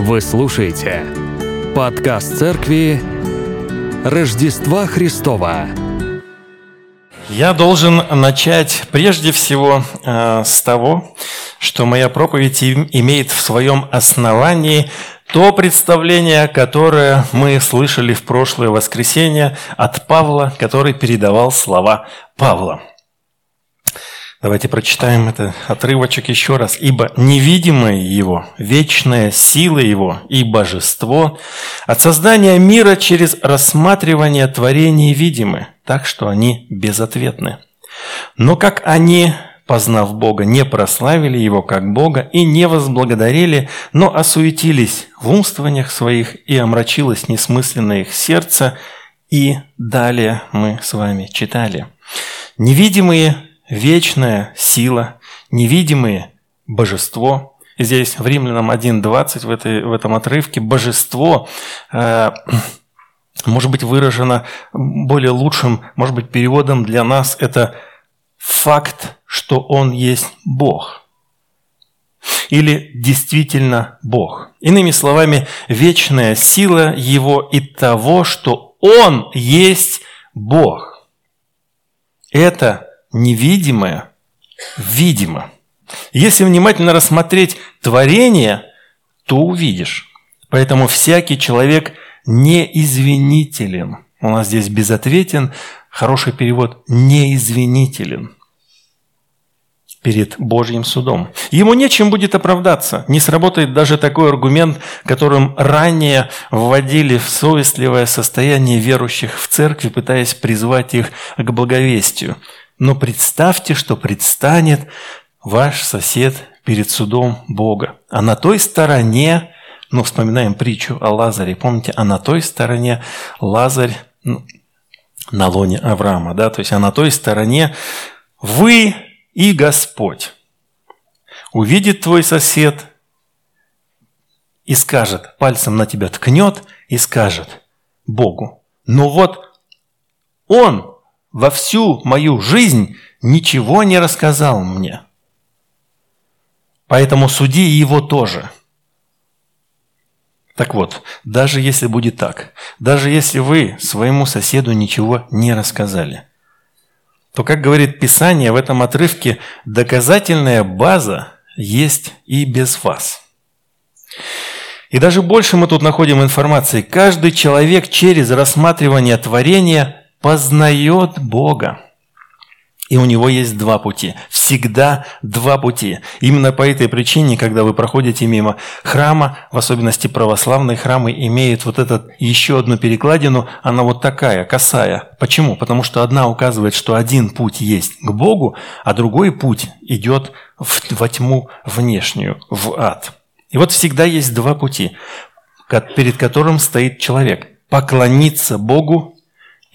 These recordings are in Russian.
Вы слушаете подкаст церкви Рождества Христова. Я должен начать прежде всего э, с того, что моя проповедь имеет в своем основании то представление, которое мы слышали в прошлое воскресенье от Павла, который передавал слова Павла. Давайте прочитаем этот отрывочек еще раз. «Ибо невидимое Его, вечная сила Его и божество от создания мира через рассматривание творений видимы, так что они безответны. Но как они, познав Бога, не прославили Его как Бога и не возблагодарили, но осуетились в умствованиях своих, и омрачилось несмысленное их сердце, и далее мы с вами читали. Невидимые вечная сила, невидимые божество. Здесь в Римлянам 1.20 в, этой, в этом отрывке божество э, может быть выражено более лучшим, может быть, переводом для нас это факт, что Он есть Бог. Или действительно Бог. Иными словами, вечная сила Его и того, что Он есть Бог. Это невидимое видимо. Если внимательно рассмотреть творение, то увидишь. Поэтому всякий человек неизвинителен. У нас здесь безответен, хороший перевод неизвинителен перед Божьим судом. Ему нечем будет оправдаться. Не сработает даже такой аргумент, которым ранее вводили в совестливое состояние верующих в церкви, пытаясь призвать их к благовестию. Но представьте, что предстанет ваш сосед перед судом Бога. А на той стороне, ну, вспоминаем притчу о Лазаре, помните, а на той стороне Лазарь ну, на лоне Авраама, да, то есть а на той стороне вы и Господь. Увидит твой сосед и скажет, пальцем на тебя ткнет и скажет Богу, ну вот он во всю мою жизнь ничего не рассказал мне. Поэтому суди его тоже. Так вот, даже если будет так, даже если вы своему соседу ничего не рассказали, то, как говорит Писание в этом отрывке, доказательная база есть и без вас. И даже больше мы тут находим информации. Каждый человек через рассматривание творения познает Бога. И у него есть два пути. Всегда два пути. Именно по этой причине, когда вы проходите мимо храма, в особенности православные храмы имеют вот этот еще одну перекладину, она вот такая, косая. Почему? Потому что одна указывает, что один путь есть к Богу, а другой путь идет в, во тьму внешнюю, в ад. И вот всегда есть два пути, перед которым стоит человек. Поклониться Богу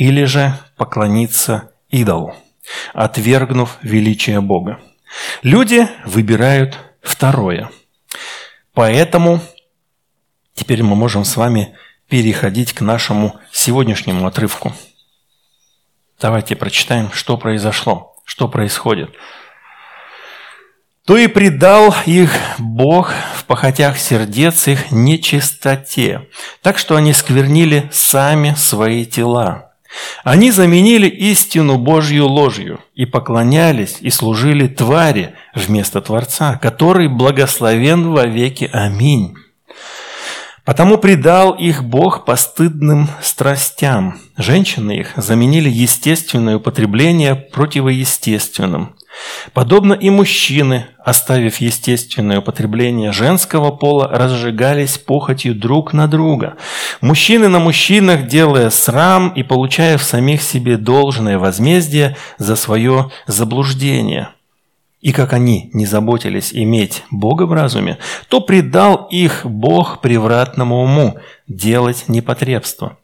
или же поклониться идолу, отвергнув величие Бога. Люди выбирают второе. Поэтому теперь мы можем с вами переходить к нашему сегодняшнему отрывку. Давайте прочитаем, что произошло, что происходит. То и предал их Бог в похотях сердец их нечистоте, так что они сквернили сами свои тела, они заменили истину Божью ложью и поклонялись и служили твари вместо Творца, который благословен во веки. Аминь. Потому предал их Бог постыдным страстям. Женщины их заменили естественное употребление противоестественным. Подобно и мужчины, оставив естественное употребление женского пола, разжигались похотью друг на друга. Мужчины на мужчинах, делая срам и получая в самих себе должное возмездие за свое заблуждение. И как они не заботились иметь Бога в разуме, то предал их Бог превратному уму делать непотребство.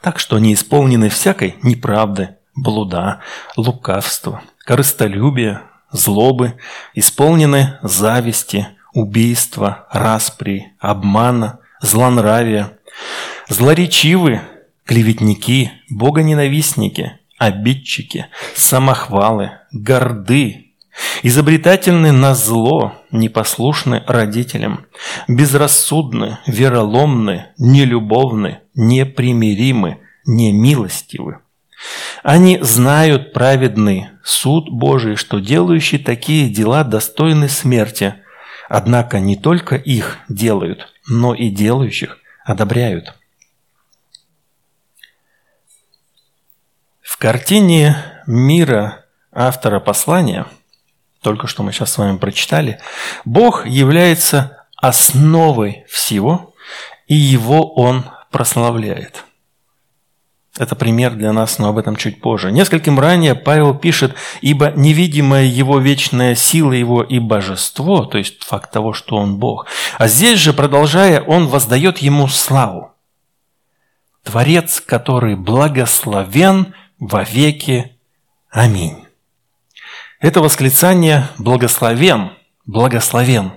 Так что они исполнены всякой неправды, блуда, лукавства, корыстолюбия, злобы, исполнены зависти, убийства, распри, обмана, злонравия, злоречивы, клеветники, богоненавистники, обидчики, самохвалы, горды, изобретательны на зло, непослушны родителям, безрассудны, вероломны, нелюбовны, непримиримы, немилостивы. Они знают праведный суд Божий, что делающие такие дела достойны смерти, однако не только их делают, но и делающих одобряют. В картине мира автора послания, только что мы сейчас с вами прочитали, Бог является основой всего, и его Он прославляет. Это пример для нас, но об этом чуть позже. Нескольким ранее Павел пишет, «Ибо невидимая его вечная сила его и божество», то есть факт того, что он Бог. А здесь же, продолжая, он воздает ему славу. Творец, который благословен во веки. Аминь. Это восклицание «благословен», «благословен»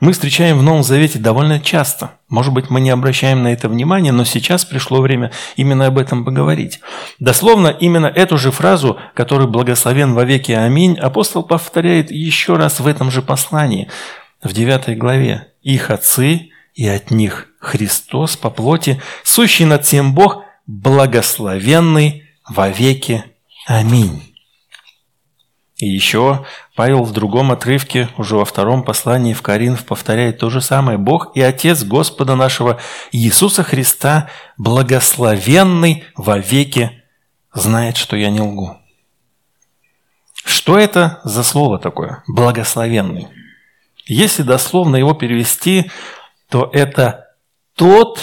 мы встречаем в Новом Завете довольно часто. Может быть, мы не обращаем на это внимания, но сейчас пришло время именно об этом поговорить. Дословно, именно эту же фразу, которую «благословен во веки аминь», апостол повторяет еще раз в этом же послании, в 9 главе. «Их отцы и от них Христос по плоти, сущий над всем Бог, благословенный во веки аминь». И еще Павел в другом отрывке, уже во втором послании в Коринф, повторяет то же самое. «Бог и Отец Господа нашего Иисуса Христа, благословенный во веки, знает, что я не лгу». Что это за слово такое? Благословенный. Если дословно его перевести, то это тот,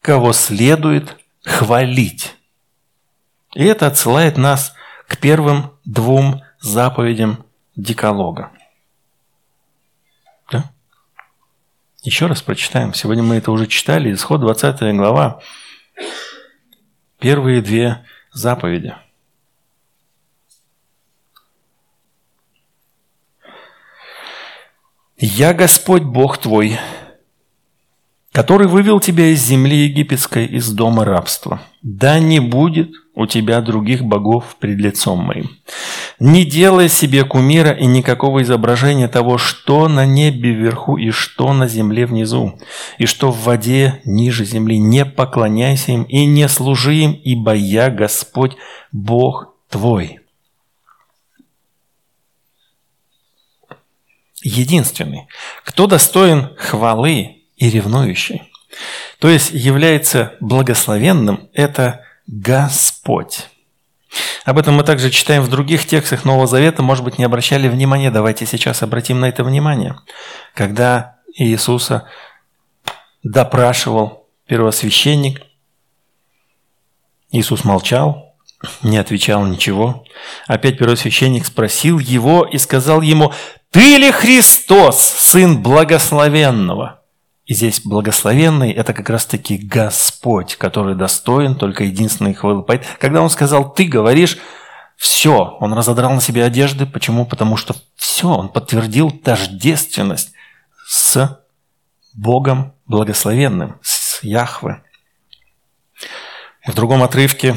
кого следует хвалить. И это отсылает нас к первым двум заповедям Деколога. Да? Еще раз прочитаем. Сегодня мы это уже читали. Исход 20 глава. Первые две заповеди. «Я Господь Бог твой, который вывел тебя из земли египетской, из дома рабства. Да не будет у тебя других богов пред лицом моим. Не делай себе кумира и никакого изображения того, что на небе вверху и что на земле внизу, и что в воде ниже земли. Не поклоняйся им и не служи им, ибо я Господь, Бог твой. Единственный, кто достоин хвалы и ревнующий, то есть является благословенным, это Господь. Об этом мы также читаем в других текстах Нового Завета, может быть, не обращали внимания, давайте сейчас обратим на это внимание. Когда Иисуса допрашивал первосвященник, Иисус молчал, не отвечал ничего. Опять первосвященник спросил его и сказал ему, «Ты ли Христос, Сын Благословенного?» И здесь благословенный – это как раз-таки Господь, который достоин только единственной хвалы. Когда Он сказал «ты говоришь», все, Он разодрал на себе одежды. Почему? Потому что все, Он подтвердил тождественность с Богом благословенным, с Яхве. в другом отрывке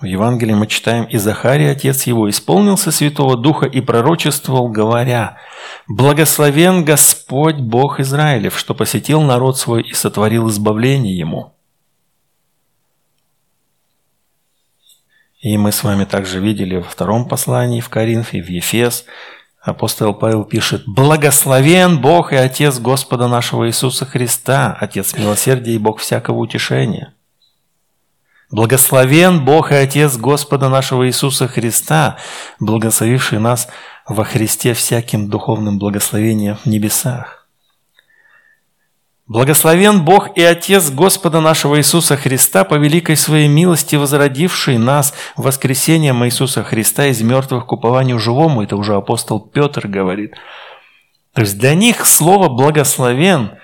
в Евангелии мы читаем, «И Захарий, отец его, исполнился Святого Духа и пророчествовал, говоря, «Благословен Господь Бог Израилев, что посетил народ свой и сотворил избавление ему». И мы с вами также видели во втором послании в Коринфе, в Ефес, апостол Павел пишет, «Благословен Бог и Отец Господа нашего Иисуса Христа, Отец милосердия и Бог всякого утешения» Благословен Бог и Отец Господа нашего Иисуса Христа, благословивший нас во Христе всяким духовным благословением в небесах. Благословен Бог и Отец Господа нашего Иисуса Христа, по великой своей милости возродивший нас воскресением Иисуса Христа из мертвых к упованию живому. Это уже апостол Петр говорит. То есть для них слово «благословен»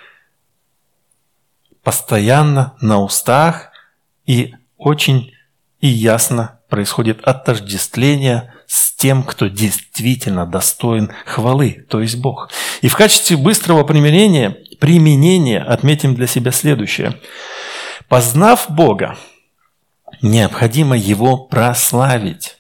постоянно на устах и очень и ясно происходит отождествление с тем, кто действительно достоин хвалы, то есть Бог. И в качестве быстрого примирения, применения отметим для себя следующее. Познав Бога, необходимо Его прославить.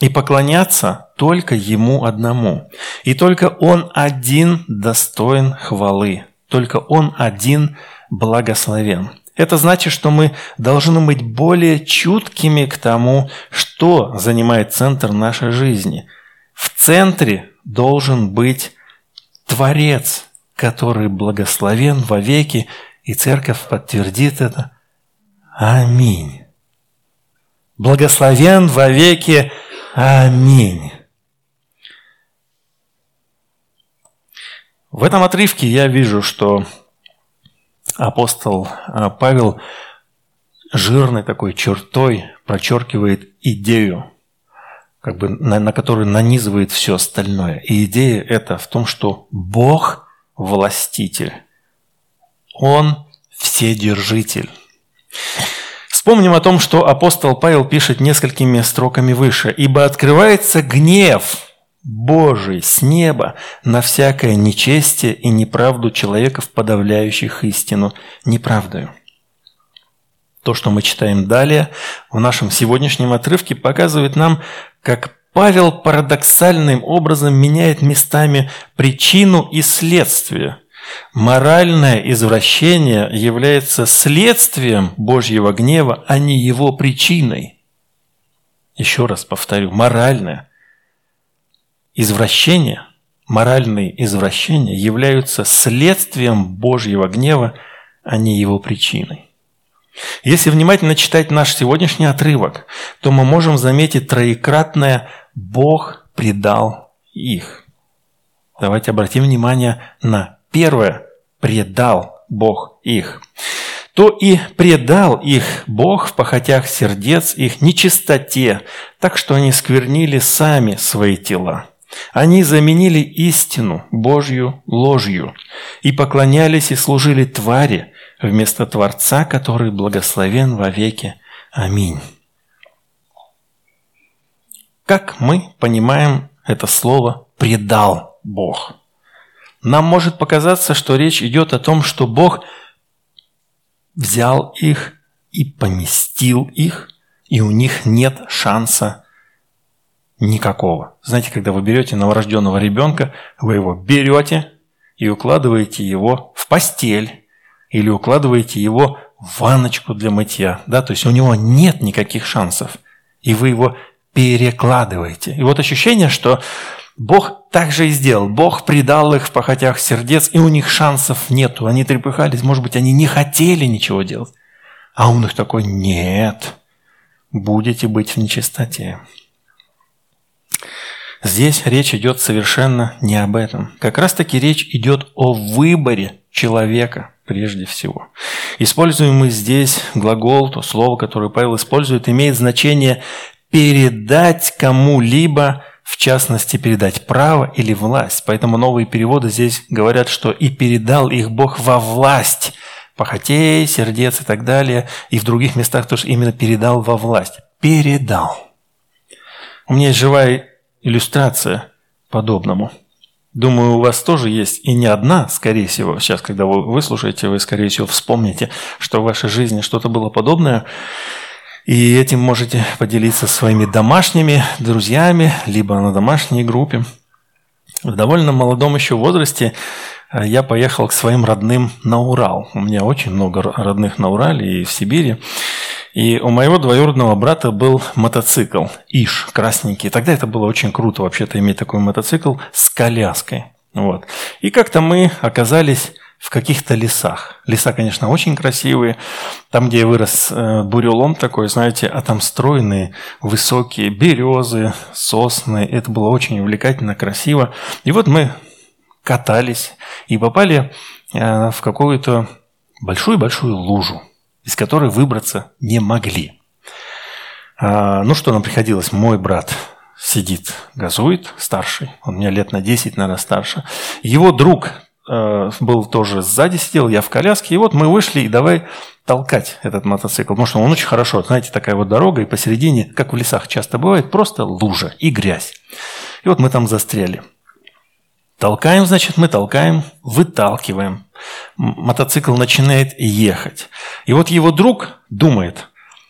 и поклоняться только Ему одному. И только Он один достоин хвалы, только Он один благословен. Это значит, что мы должны быть более чуткими к тому, что занимает центр нашей жизни. В центре должен быть Творец, который благословен вовеки, и церковь подтвердит это. Аминь. Благословен вовеки. Аминь. В этом отрывке я вижу, что апостол а, Павел жирной такой чертой прочеркивает идею, как бы на, на которую нанизывает все остальное. И идея это в том, что Бог властитель. Он вседержитель. Вспомним о том, что апостол Павел пишет несколькими строками выше. «Ибо открывается гнев Божий с неба на всякое нечестие и неправду человеков, подавляющих истину неправдою». То, что мы читаем далее, в нашем сегодняшнем отрывке, показывает нам, как Павел парадоксальным образом меняет местами причину и следствие – Моральное извращение является следствием Божьего гнева, а не его причиной. Еще раз повторю, моральное извращение, моральные извращения являются следствием Божьего гнева, а не его причиной. Если внимательно читать наш сегодняшний отрывок, то мы можем заметить троекратное «Бог предал их». Давайте обратим внимание на Первое. Предал Бог их. То и предал их Бог в похотях сердец их нечистоте, так что они сквернили сами свои тела. Они заменили истину Божью ложью и поклонялись и служили твари вместо Творца, который благословен вовеки. Аминь. Как мы понимаем это слово «предал Бог»? Нам может показаться, что речь идет о том, что Бог взял их и поместил их, и у них нет шанса никакого. Знаете, когда вы берете новорожденного ребенка, вы его берете и укладываете его в постель или укладываете его в ванночку для мытья. Да? То есть у него нет никаких шансов. И вы его перекладываете. И вот ощущение, что Бог так же и сделал. Бог предал их в похотях сердец, и у них шансов нету. Они трепыхались, может быть, они не хотели ничего делать. А он их такой, нет, будете быть в нечистоте. Здесь речь идет совершенно не об этом. Как раз таки речь идет о выборе человека прежде всего. Используемый здесь глагол, то слово, которое Павел использует, имеет значение передать кому-либо в частности, передать право или власть. Поэтому новые переводы здесь говорят, что и передал их Бог во власть похотей, сердец и так далее. И в других местах тоже именно передал во власть. Передал. У меня есть живая иллюстрация подобному. Думаю, у вас тоже есть и не одна, скорее всего. Сейчас, когда вы выслушаете, вы, скорее всего, вспомните, что в вашей жизни что-то было подобное. И этим можете поделиться своими домашними друзьями, либо на домашней группе. В довольно молодом еще возрасте э, я поехал к своим родным на Урал. У меня очень много родных на Урале и в Сибири. И у моего двоюродного брата был мотоцикл Иш, красненький. Тогда это было очень круто вообще-то иметь такой мотоцикл с коляской. Вот. И как-то мы оказались в каких-то лесах. Леса, конечно, очень красивые. Там, где я вырос, э, бурелом такой, знаете, а там стройные, высокие березы, сосны. Это было очень увлекательно, красиво. И вот мы катались и попали э, в какую-то большую-большую лужу, из которой выбраться не могли. А, ну, что нам приходилось? Мой брат сидит, газует, старший, он меня лет на 10, наверное, старше. Его друг Э, был тоже сзади сидел, я в коляске, и вот мы вышли и давай толкать этот мотоцикл, потому что он очень хорошо, знаете, такая вот дорога, и посередине, как в лесах часто бывает, просто лужа и грязь. И вот мы там застряли. Толкаем, значит, мы толкаем, выталкиваем. Мотоцикл начинает ехать. И вот его друг думает,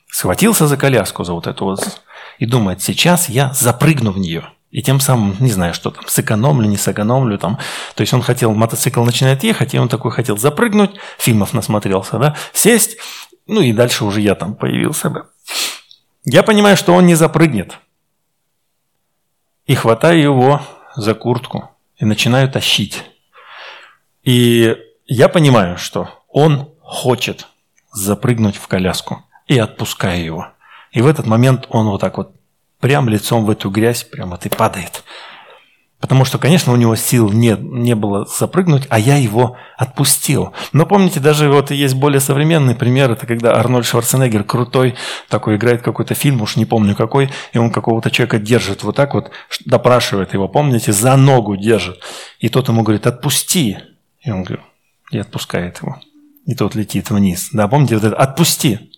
схватился за коляску, за вот эту вот, и думает, сейчас я запрыгну в нее. И тем самым, не знаю, что там, сэкономлю, не сэкономлю там. То есть он хотел, мотоцикл начинает ехать, и он такой хотел запрыгнуть, фильмов насмотрелся, да, сесть, ну и дальше уже я там появился бы. Я понимаю, что он не запрыгнет. И хватаю его за куртку и начинаю тащить. И я понимаю, что он хочет запрыгнуть в коляску и отпускаю его. И в этот момент он вот так вот прям лицом в эту грязь прямо и падает. Потому что, конечно, у него сил не, не было запрыгнуть, а я его отпустил. Но помните, даже вот есть более современный пример, это когда Арнольд Шварценеггер крутой такой играет какой-то фильм, уж не помню какой, и он какого-то человека держит вот так вот, допрашивает его, помните, за ногу держит. И тот ему говорит, отпусти. И он говорит, и отпускает его. И тот летит вниз. Да, помните, вот это «отпусти».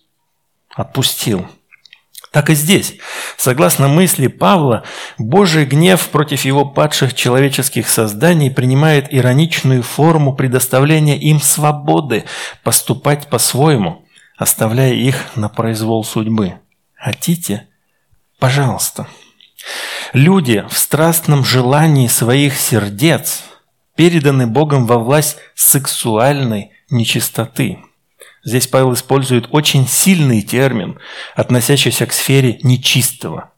Отпустил. Так и здесь. Согласно мысли Павла, Божий гнев против его падших человеческих созданий принимает ироничную форму предоставления им свободы поступать по-своему, оставляя их на произвол судьбы. Хотите? Пожалуйста. Люди в страстном желании своих сердец переданы Богом во власть сексуальной нечистоты – Здесь Павел использует очень сильный термин, относящийся к сфере нечистого,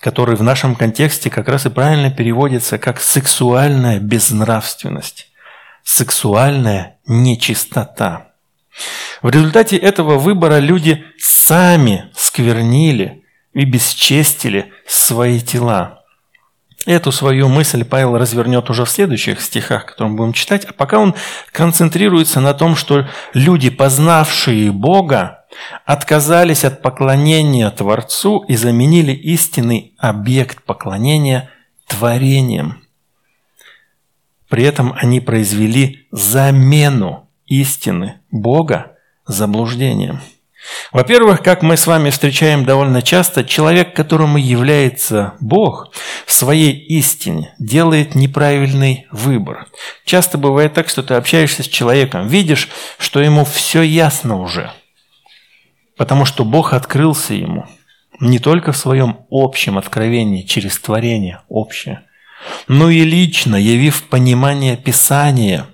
который в нашем контексте как раз и правильно переводится как сексуальная безнравственность, сексуальная нечистота. В результате этого выбора люди сами сквернили и бесчестили свои тела – Эту свою мысль Павел развернет уже в следующих стихах, которые мы будем читать, а пока он концентрируется на том, что люди, познавшие Бога, отказались от поклонения Творцу и заменили истинный объект поклонения творением. При этом они произвели замену истины Бога заблуждением. Во-первых, как мы с вами встречаем довольно часто, человек, которому является Бог, в своей истине делает неправильный выбор. Часто бывает так, что ты общаешься с человеком, видишь, что ему все ясно уже, потому что Бог открылся ему не только в своем общем откровении через творение общее, но и лично явив понимание Писания,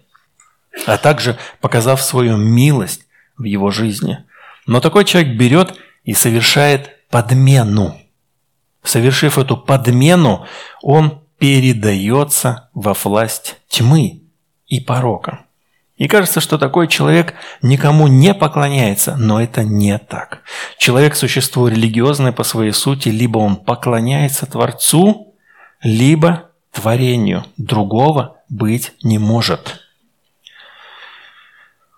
а также показав свою милость в его жизни – но такой человек берет и совершает подмену. Совершив эту подмену, он передается во власть тьмы и порока. И кажется, что такой человек никому не поклоняется, но это не так. Человек – существо религиозное по своей сути, либо он поклоняется Творцу, либо творению. Другого быть не может.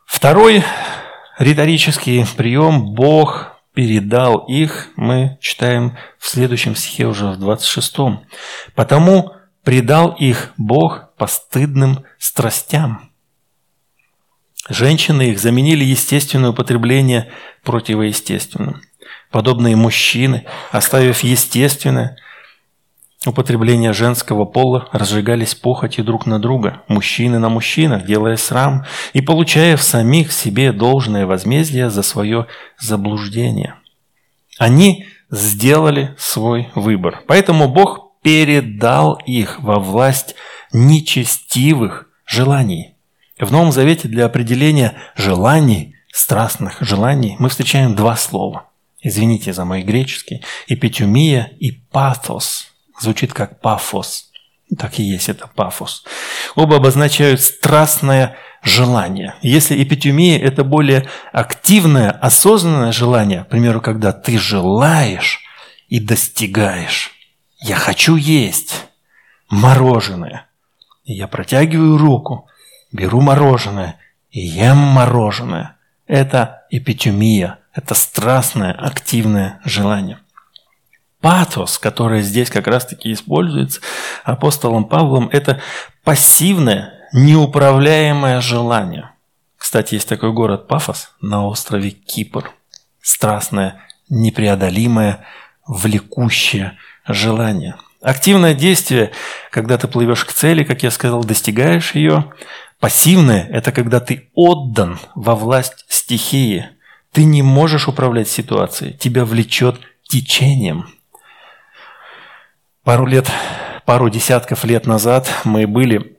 Второй риторический прием «Бог передал их» мы читаем в следующем стихе уже в 26-м. «Потому предал их Бог постыдным страстям». Женщины их заменили естественное употребление противоестественным. Подобные мужчины, оставив естественное – употребления женского пола разжигались похотью друг на друга, мужчины на мужчинах, делая срам и получая в самих себе должное возмездие за свое заблуждение. Они сделали свой выбор. Поэтому Бог передал их во власть нечестивых желаний. В Новом Завете для определения желаний, страстных желаний, мы встречаем два слова. Извините за мой греческий. Эпитюмия и пафос – Звучит как пафос. Так и есть это пафос. Оба обозначают страстное желание. Если эпитюмия – это более активное, осознанное желание, к примеру, когда ты желаешь и достигаешь. Я хочу есть мороженое. Я протягиваю руку, беру мороженое и ем мороженое. Это эпитюмия, это страстное, активное желание – Патос, который здесь как раз-таки используется апостолом Павлом, это пассивное, неуправляемое желание. Кстати, есть такой город Пафос на острове Кипр. Страстное, непреодолимое, влекущее желание. Активное действие, когда ты плывешь к цели, как я сказал, достигаешь ее. Пассивное – это когда ты отдан во власть стихии. Ты не можешь управлять ситуацией, тебя влечет течением. Пару лет, пару десятков лет назад мы были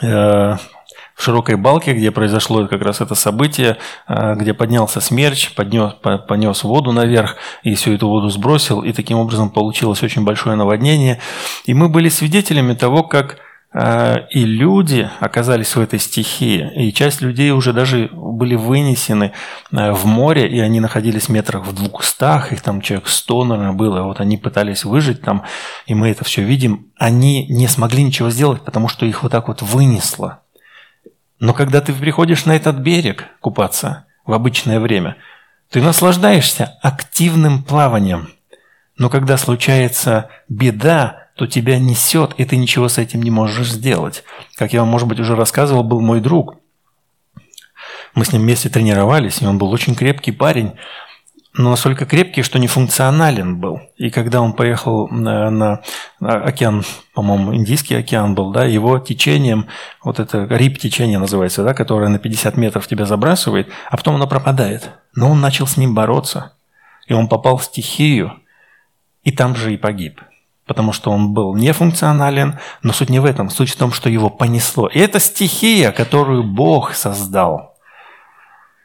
э, в широкой балке, где произошло как раз это событие, э, где поднялся смерч, поднес, понес воду наверх и всю эту воду сбросил, и таким образом получилось очень большое наводнение. И мы были свидетелями того, как и люди оказались в этой стихии, и часть людей уже даже были вынесены а, в море, и они находились метрах в двухстах, их там человек сто, наверное, было, вот они пытались выжить там, и мы это все видим, они не смогли ничего сделать, потому что их вот так вот вынесло. Но когда ты приходишь на этот берег купаться в обычное время, ты наслаждаешься активным плаванием. Но когда случается беда, то тебя несет, и ты ничего с этим не можешь сделать. Как я вам, может быть, уже рассказывал, был мой друг. Мы с ним вместе тренировались, и он был очень крепкий парень, но настолько крепкий, что не функционален был. И когда он поехал на, на океан, по-моему, Индийский океан был, да, его течением, вот это рип-течение называется, да, которое на 50 метров тебя забрасывает, а потом оно пропадает. Но он начал с ним бороться, и он попал в стихию, и там же и погиб потому что он был нефункционален, но суть не в этом, суть в том, что его понесло. И это стихия, которую Бог создал.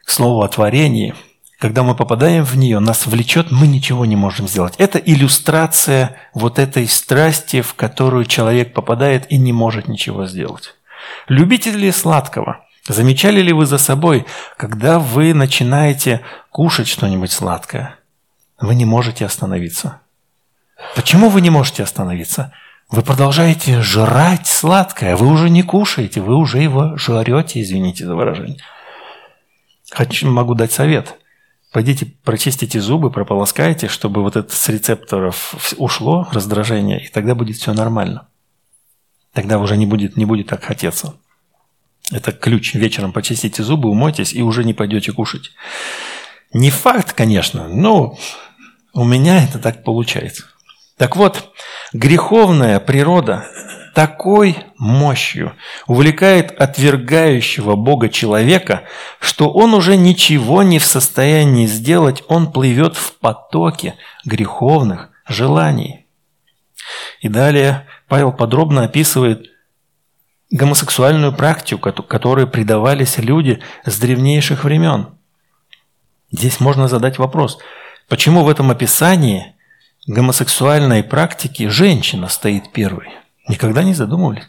К слову о творении, когда мы попадаем в нее, нас влечет, мы ничего не можем сделать. Это иллюстрация вот этой страсти, в которую человек попадает и не может ничего сделать. Любите ли сладкого? Замечали ли вы за собой, когда вы начинаете кушать что-нибудь сладкое, вы не можете остановиться? Почему вы не можете остановиться? Вы продолжаете жрать сладкое, вы уже не кушаете, вы уже его жрете, извините за выражение. Хочу, могу дать совет. Пойдите, прочистите зубы, прополоскайте, чтобы вот это с рецепторов ушло, раздражение, и тогда будет все нормально. Тогда уже не будет, не будет так хотеться. Это ключ. Вечером почистите зубы, умойтесь, и уже не пойдете кушать. Не факт, конечно, но у меня это так получается. Так вот, греховная природа такой мощью увлекает отвергающего Бога человека, что он уже ничего не в состоянии сделать, он плывет в потоке греховных желаний. И далее Павел подробно описывает гомосексуальную практику, которой предавались люди с древнейших времен. Здесь можно задать вопрос, почему в этом описании – гомосексуальной практики женщина стоит первой. Никогда не задумывались?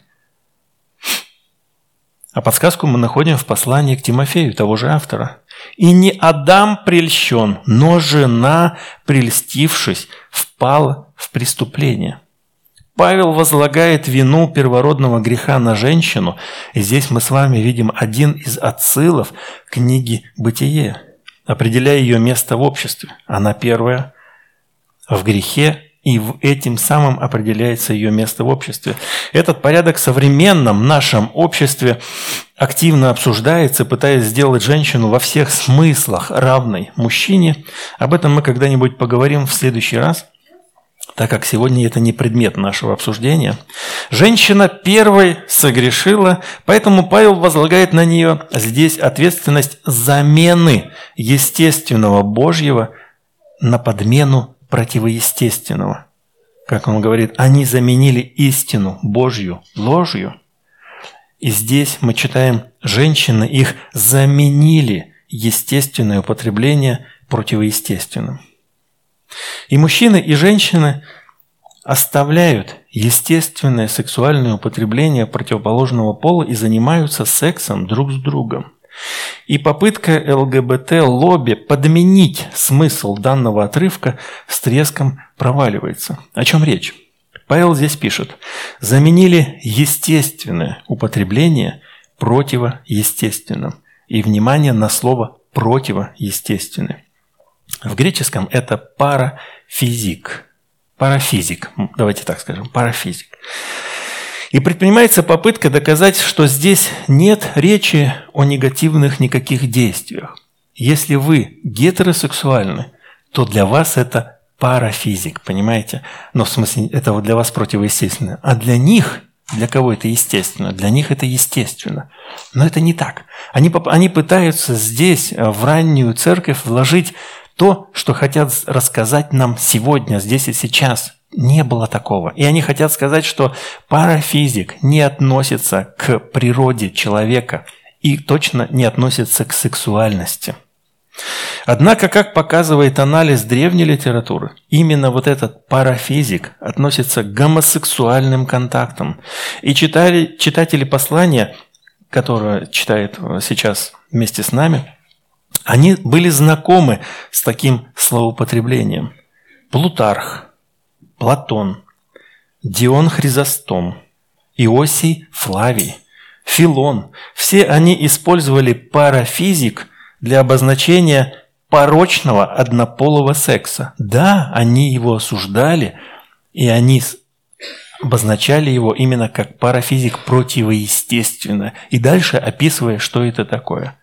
А подсказку мы находим в послании к Тимофею, того же автора. «И не Адам прельщен, но жена, прельстившись, впала в преступление». Павел возлагает вину первородного греха на женщину, и здесь мы с вами видим один из отсылов книги «Бытие», определяя ее место в обществе. Она первая, в грехе, и этим самым определяется ее место в обществе. Этот порядок в современном нашем обществе активно обсуждается, пытаясь сделать женщину во всех смыслах равной мужчине. Об этом мы когда-нибудь поговорим в следующий раз, так как сегодня это не предмет нашего обсуждения. Женщина первой согрешила, поэтому Павел возлагает на нее здесь ответственность замены естественного Божьего на подмену противоестественного. Как он говорит, они заменили истину Божью ложью. И здесь мы читаем, женщины их заменили естественное употребление противоестественным. И мужчины, и женщины оставляют естественное сексуальное употребление противоположного пола и занимаются сексом друг с другом. И попытка ЛГБТ-лобби подменить смысл данного отрывка с треском проваливается. О чем речь? Павел здесь пишет, заменили естественное употребление противоестественным. И внимание на слово противоестественное. В греческом это парафизик. Парафизик, давайте так скажем, парафизик. И предпринимается попытка доказать, что здесь нет речи о негативных никаких действиях. Если вы гетеросексуальны, то для вас это парафизик, понимаете? Но в смысле, это вот для вас противоестественно. А для них, для кого это естественно? Для них это естественно. Но это не так. Они, они пытаются здесь, в раннюю церковь, вложить то, что хотят рассказать нам сегодня, здесь и сейчас. Не было такого. И они хотят сказать, что парафизик не относится к природе человека и точно не относится к сексуальности. Однако, как показывает анализ древней литературы, именно вот этот парафизик относится к гомосексуальным контактам. И читали, читатели послания, которое читает сейчас вместе с нами, они были знакомы с таким словоупотреблением. Плутарх, Платон, Дион Хризостом, Иосий Флавий, Филон – все они использовали парафизик для обозначения порочного однополого секса. Да, они его осуждали, и они обозначали его именно как парафизик противоестественно. И дальше описывая, что это такое.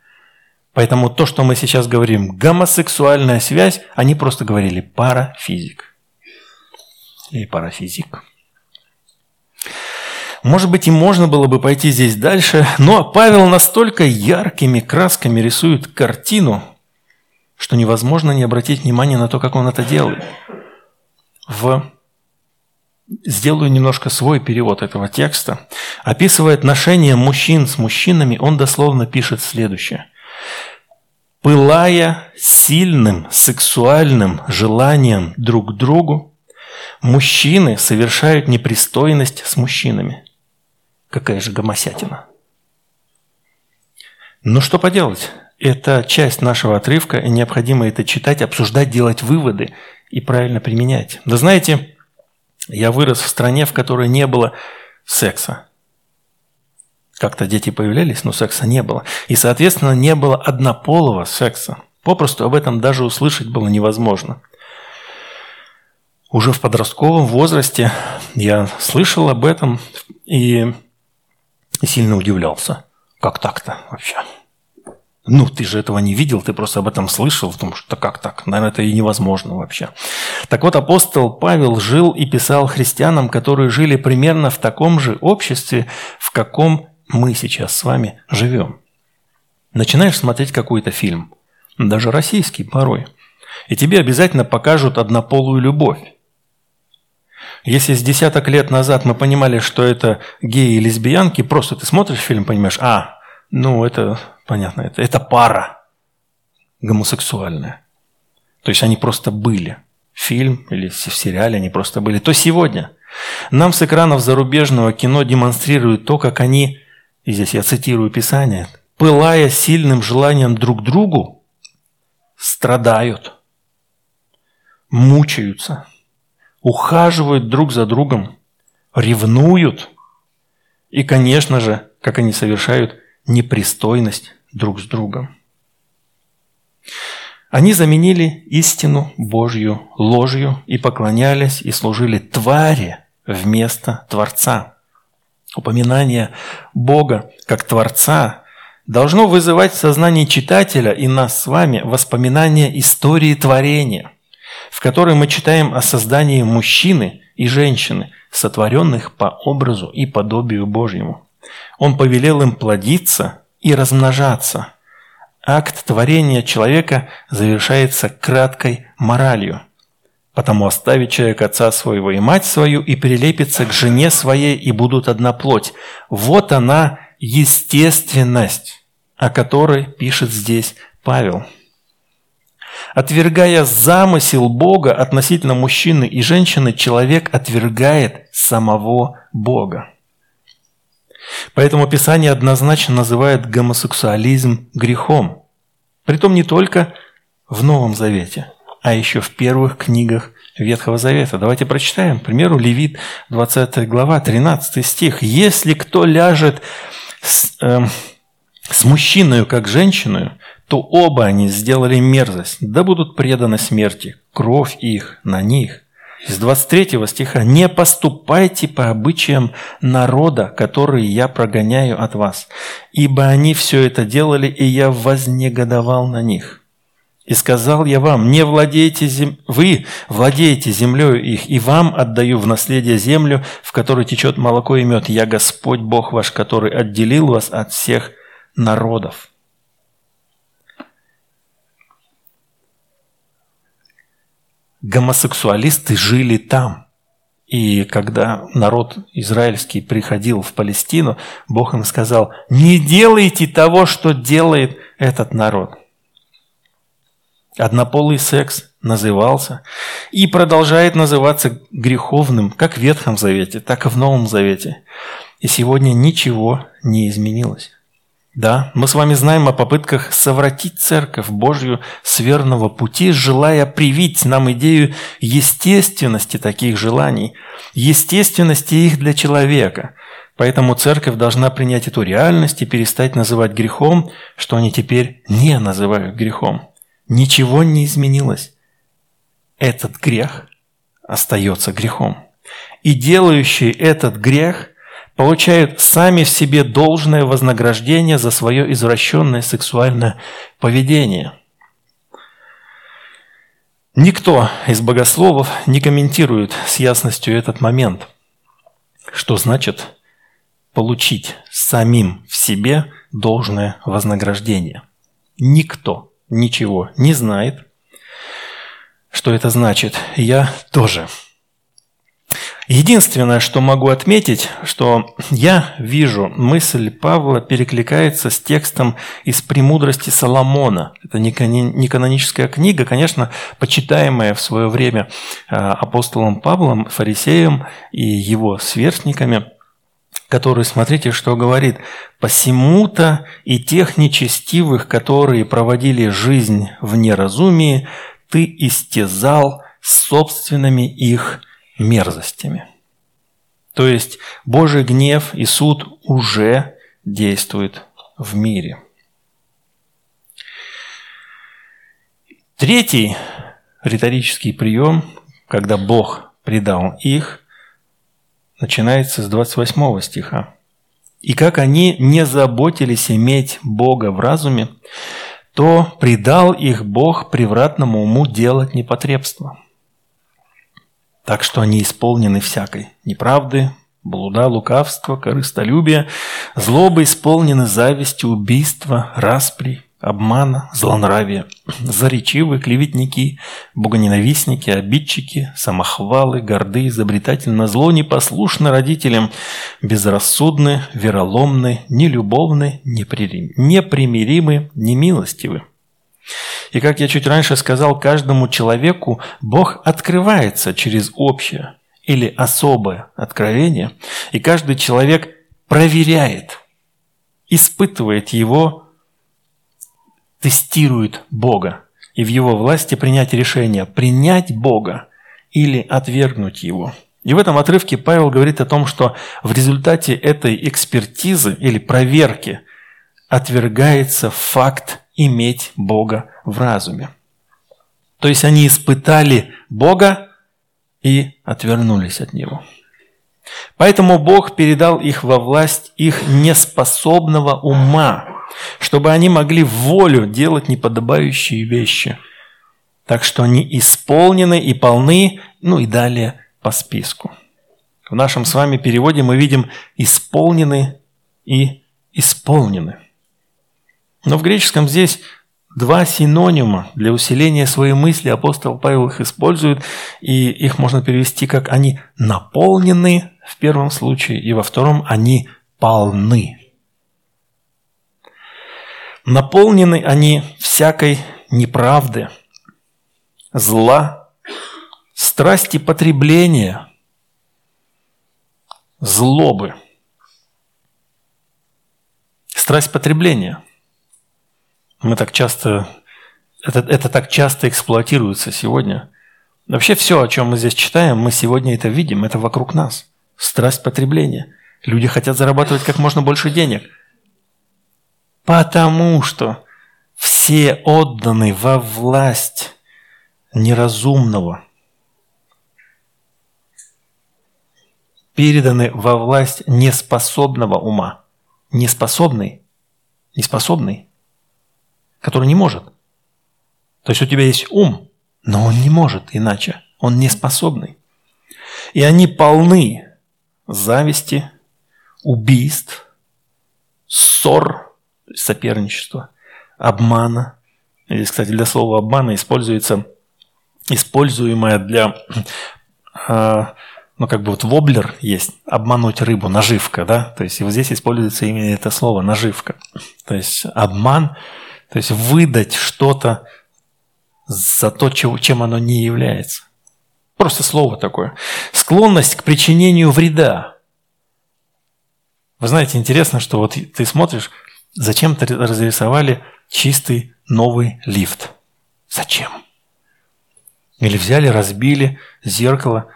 Поэтому то, что мы сейчас говорим, гомосексуальная связь, они просто говорили парафизик. Или парафизик. Может быть, и можно было бы пойти здесь дальше, но Павел настолько яркими красками рисует картину, что невозможно не обратить внимание на то, как он это делает. В... Сделаю немножко свой перевод этого текста. Описывая отношения мужчин с мужчинами, он дословно пишет следующее. «Пылая сильным сексуальным желанием друг к другу, мужчины совершают непристойность с мужчинами». Какая же гомосятина. Ну что поделать? Это часть нашего отрывка, и необходимо это читать, обсуждать, делать выводы и правильно применять. Да знаете, я вырос в стране, в которой не было секса. Как-то дети появлялись, но секса не было. И, соответственно, не было однополого секса. Попросту об этом даже услышать было невозможно. Уже в подростковом возрасте я слышал об этом и сильно удивлялся. Как так-то вообще? Ну, ты же этого не видел, ты просто об этом слышал, потому что как так? Наверное, это и невозможно вообще. Так вот, апостол Павел жил и писал христианам, которые жили примерно в таком же обществе, в каком мы сейчас с вами живем. Начинаешь смотреть какой-то фильм, даже российский порой, и тебе обязательно покажут однополую любовь. Если с десяток лет назад мы понимали, что это геи и лесбиянки, просто ты смотришь фильм, понимаешь, а, ну это понятно, это, это пара гомосексуальная. То есть они просто были. Фильм или в сериале они просто были. То сегодня нам с экранов зарубежного кино демонстрируют то, как они, и здесь я цитирую Писание, пылая сильным желанием друг другу, страдают, мучаются – ухаживают друг за другом, ревнуют и, конечно же, как они совершают непристойность друг с другом. Они заменили истину Божью ложью и поклонялись и служили твари вместо Творца. Упоминание Бога как Творца должно вызывать в сознании читателя и нас с вами воспоминания истории творения – в которой мы читаем о создании мужчины и женщины, сотворенных по образу и подобию Божьему. Он повелел им плодиться и размножаться. Акт творения человека завершается краткой моралью. Потому оставит человек отца своего и мать свою и прилепится к жене своей и будут одна плоть. Вот она естественность, о которой пишет здесь Павел. Отвергая замысел Бога относительно мужчины и женщины, человек отвергает самого Бога. Поэтому Писание однозначно называет гомосексуализм грехом. Притом не только в Новом Завете, а еще в первых книгах Ветхого Завета. Давайте прочитаем. К примеру, Левит, 20 глава, 13 стих. «Если кто ляжет с, э, с мужчиной, как женщиной, то оба они сделали мерзость, да будут преданы смерти, кровь их на них. Из 23 стиха «Не поступайте по обычаям народа, который я прогоняю от вас, ибо они все это делали, и я вознегодовал на них». И сказал я вам, не владеете зем... вы владеете землею их, и вам отдаю в наследие землю, в которой течет молоко и мед. Я Господь Бог ваш, который отделил вас от всех народов. Гомосексуалисты жили там. И когда народ израильский приходил в Палестину, Бог им сказал, не делайте того, что делает этот народ. Однополый секс назывался и продолжает называться греховным как в Ветхом Завете, так и в Новом Завете. И сегодня ничего не изменилось. Да, мы с вами знаем о попытках совратить церковь Божью с верного пути, желая привить нам идею естественности таких желаний, естественности их для человека. Поэтому церковь должна принять эту реальность и перестать называть грехом, что они теперь не называют грехом. Ничего не изменилось. Этот грех остается грехом. И делающий этот грех – получают сами в себе должное вознаграждение за свое извращенное сексуальное поведение. Никто из богословов не комментирует с ясностью этот момент. Что значит получить самим в себе должное вознаграждение? Никто ничего не знает, что это значит. Я тоже. Единственное, что могу отметить, что я вижу, мысль Павла перекликается с текстом из «Премудрости Соломона». Это не каноническая книга, конечно, почитаемая в свое время а, апостолом Павлом, фарисеем и его сверстниками, который, смотрите, что говорит, «Посему-то и тех нечестивых, которые проводили жизнь в неразумии, ты истязал собственными их мерзостями. То есть Божий гнев и суд уже действует в мире. Третий риторический прием, когда Бог предал их, начинается с 28 стиха. «И как они не заботились иметь Бога в разуме, то предал их Бог превратному уму делать непотребство» так что они исполнены всякой неправды, блуда, лукавства, корыстолюбия, злобы исполнены завистью, убийства, распри, обмана, злонравия, заречивы, клеветники, богоненавистники, обидчики, самохвалы, горды, изобретательно зло, непослушны родителям, безрассудны, вероломны, нелюбовны, непримиримы, немилостивы. И как я чуть раньше сказал, каждому человеку Бог открывается через общее или особое откровение, и каждый человек проверяет, испытывает его, тестирует Бога. И в его власти принять решение, принять Бога или отвергнуть его. И в этом отрывке Павел говорит о том, что в результате этой экспертизы или проверки отвергается факт иметь Бога в разуме. То есть они испытали Бога и отвернулись от Него. Поэтому Бог передал их во власть их неспособного ума, чтобы они могли в волю делать неподобающие вещи. Так что они исполнены и полны, ну и далее по списку. В нашем с вами переводе мы видим «исполнены» и «исполнены». Но в греческом здесь два синонима для усиления своей мысли. Апостол Павел их использует, и их можно перевести как «они наполнены» в первом случае, и во втором «они полны». Наполнены они всякой неправды, зла, страсти потребления, злобы. Страсть потребления – мы так часто, это, это так часто эксплуатируется сегодня. Вообще все, о чем мы здесь читаем, мы сегодня это видим, это вокруг нас. Страсть потребления. Люди хотят зарабатывать как можно больше денег. Потому что все отданы во власть неразумного. Переданы во власть неспособного ума. Неспособный. Неспособный который не может. То есть у тебя есть ум, но он не может иначе. Он не способный. И они полны зависти, убийств, ссор, соперничества, обмана. Здесь, кстати, для слова обмана используется используемое для, э, ну как бы вот воблер есть, обмануть рыбу, наживка, да, то есть вот здесь используется именно это слово, наживка, то есть обман, то есть выдать что-то за то, чем оно не является. Просто слово такое. Склонность к причинению вреда. Вы знаете, интересно, что вот ты смотришь, зачем-то разрисовали чистый новый лифт. Зачем? Или взяли, разбили зеркало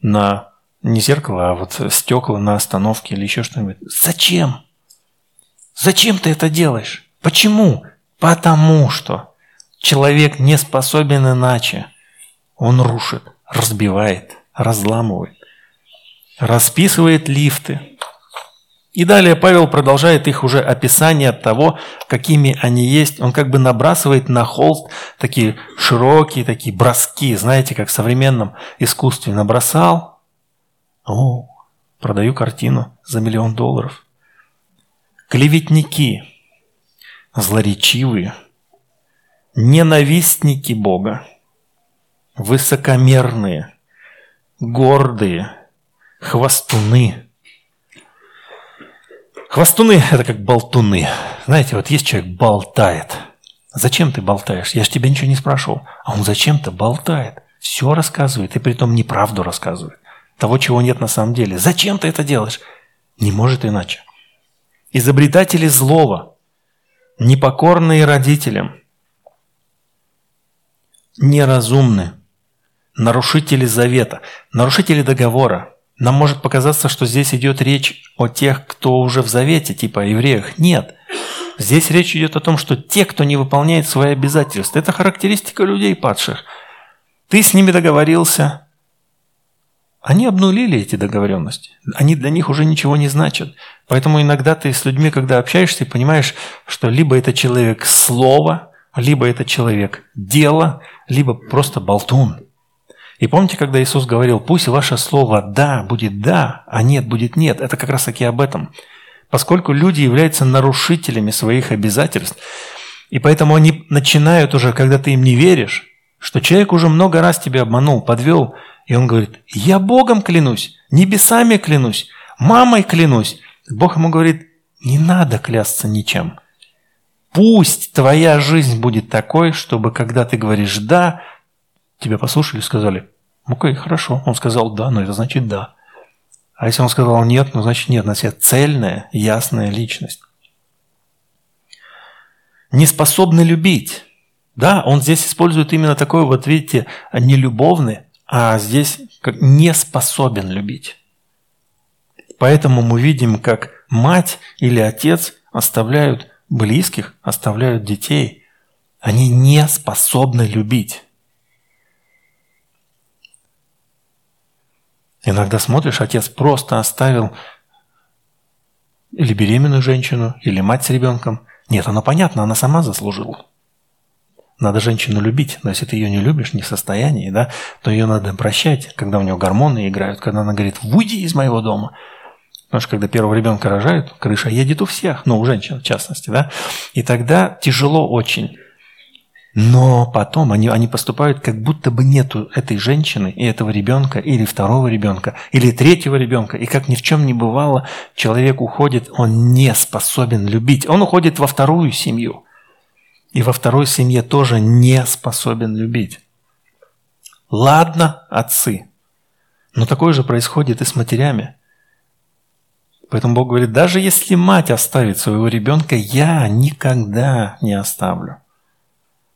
на... Не зеркало, а вот стекла на остановке или еще что-нибудь. Зачем? Зачем ты это делаешь? Почему? Потому что человек не способен иначе. Он рушит, разбивает, разламывает, расписывает лифты, и далее Павел продолжает их уже описание того, какими они есть. Он как бы набрасывает на холст такие широкие, такие броски, знаете, как в современном искусстве набросал. О, продаю картину за миллион долларов. Клеветники, злоречивые, ненавистники Бога, высокомерные, гордые, хвостуны – Хвостуны – это как болтуны. Знаете, вот есть человек болтает. Зачем ты болтаешь? Я же тебя ничего не спрашивал. А он зачем-то болтает. Все рассказывает, и при том неправду рассказывает. Того, чего нет на самом деле. Зачем ты это делаешь? Не может иначе. Изобретатели злого, непокорные родителям, неразумны, нарушители завета, нарушители договора, нам может показаться, что здесь идет речь о тех, кто уже в завете, типа о евреях. Нет. Здесь речь идет о том, что те, кто не выполняет свои обязательства, это характеристика людей падших. Ты с ними договорился, они обнулили эти договоренности. Они для них уже ничего не значат. Поэтому иногда ты с людьми, когда общаешься, понимаешь, что либо это человек слова, либо это человек дела, либо просто болтун. И помните, когда Иисус говорил, пусть ваше слово «да» будет «да», а «нет» будет «нет». Это как раз таки об этом. Поскольку люди являются нарушителями своих обязательств, и поэтому они начинают уже, когда ты им не веришь, что человек уже много раз тебя обманул, подвел, и он говорит, я Богом клянусь, небесами клянусь, мамой клянусь. Бог ему говорит, не надо клясться ничем. Пусть твоя жизнь будет такой, чтобы когда ты говоришь «да», тебя послушали и сказали, окей, хорошо. Он сказал да, но это значит да. А если он сказал нет, ну значит нет, значит цельная, ясная личность. Не способны любить. Да, он здесь использует именно такой вот, видите, не любовный, а здесь не способен любить. Поэтому мы видим, как мать или отец оставляют близких, оставляют детей. Они не способны любить. Иногда смотришь, отец просто оставил или беременную женщину, или мать с ребенком. Нет, она понятно, она сама заслужила. Надо женщину любить, но если ты ее не любишь, не в состоянии, да, то ее надо прощать, когда у нее гормоны играют, когда она говорит, выйди из моего дома. Потому что когда первого ребенка рожают, крыша едет у всех, ну, у женщин в частности, да, и тогда тяжело очень. Но потом они, они поступают, как будто бы нету этой женщины и этого ребенка, или второго ребенка, или третьего ребенка. И как ни в чем не бывало, человек уходит, он не способен любить. Он уходит во вторую семью. И во второй семье тоже не способен любить. Ладно, отцы. Но такое же происходит и с матерями. Поэтому Бог говорит, даже если мать оставит своего ребенка, я никогда не оставлю.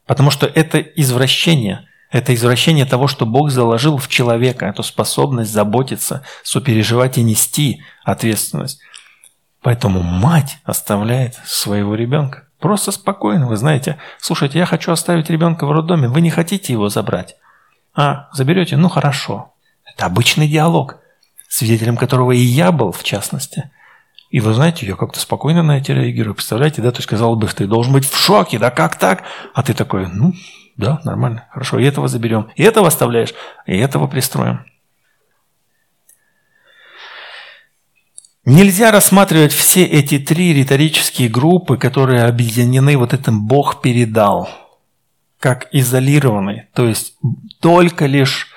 Потому что это извращение. Это извращение того, что Бог заложил в человека, эту способность заботиться, сопереживать и нести ответственность. Поэтому мать оставляет своего ребенка. Просто спокойно, вы знаете. Слушайте, я хочу оставить ребенка в роддоме, вы не хотите его забрать? А, заберете? Ну хорошо. Это обычный диалог, свидетелем которого и я был, в частности. И вы знаете, я как-то спокойно на эти реагирую. Представляете, да, то есть казалось бы, ты должен быть в шоке, да как так? А ты такой, ну, да, нормально, хорошо, и этого заберем, и этого оставляешь, и этого пристроим. Нельзя рассматривать все эти три риторические группы, которые объединены вот этим «Бог передал», как изолированные, то есть только лишь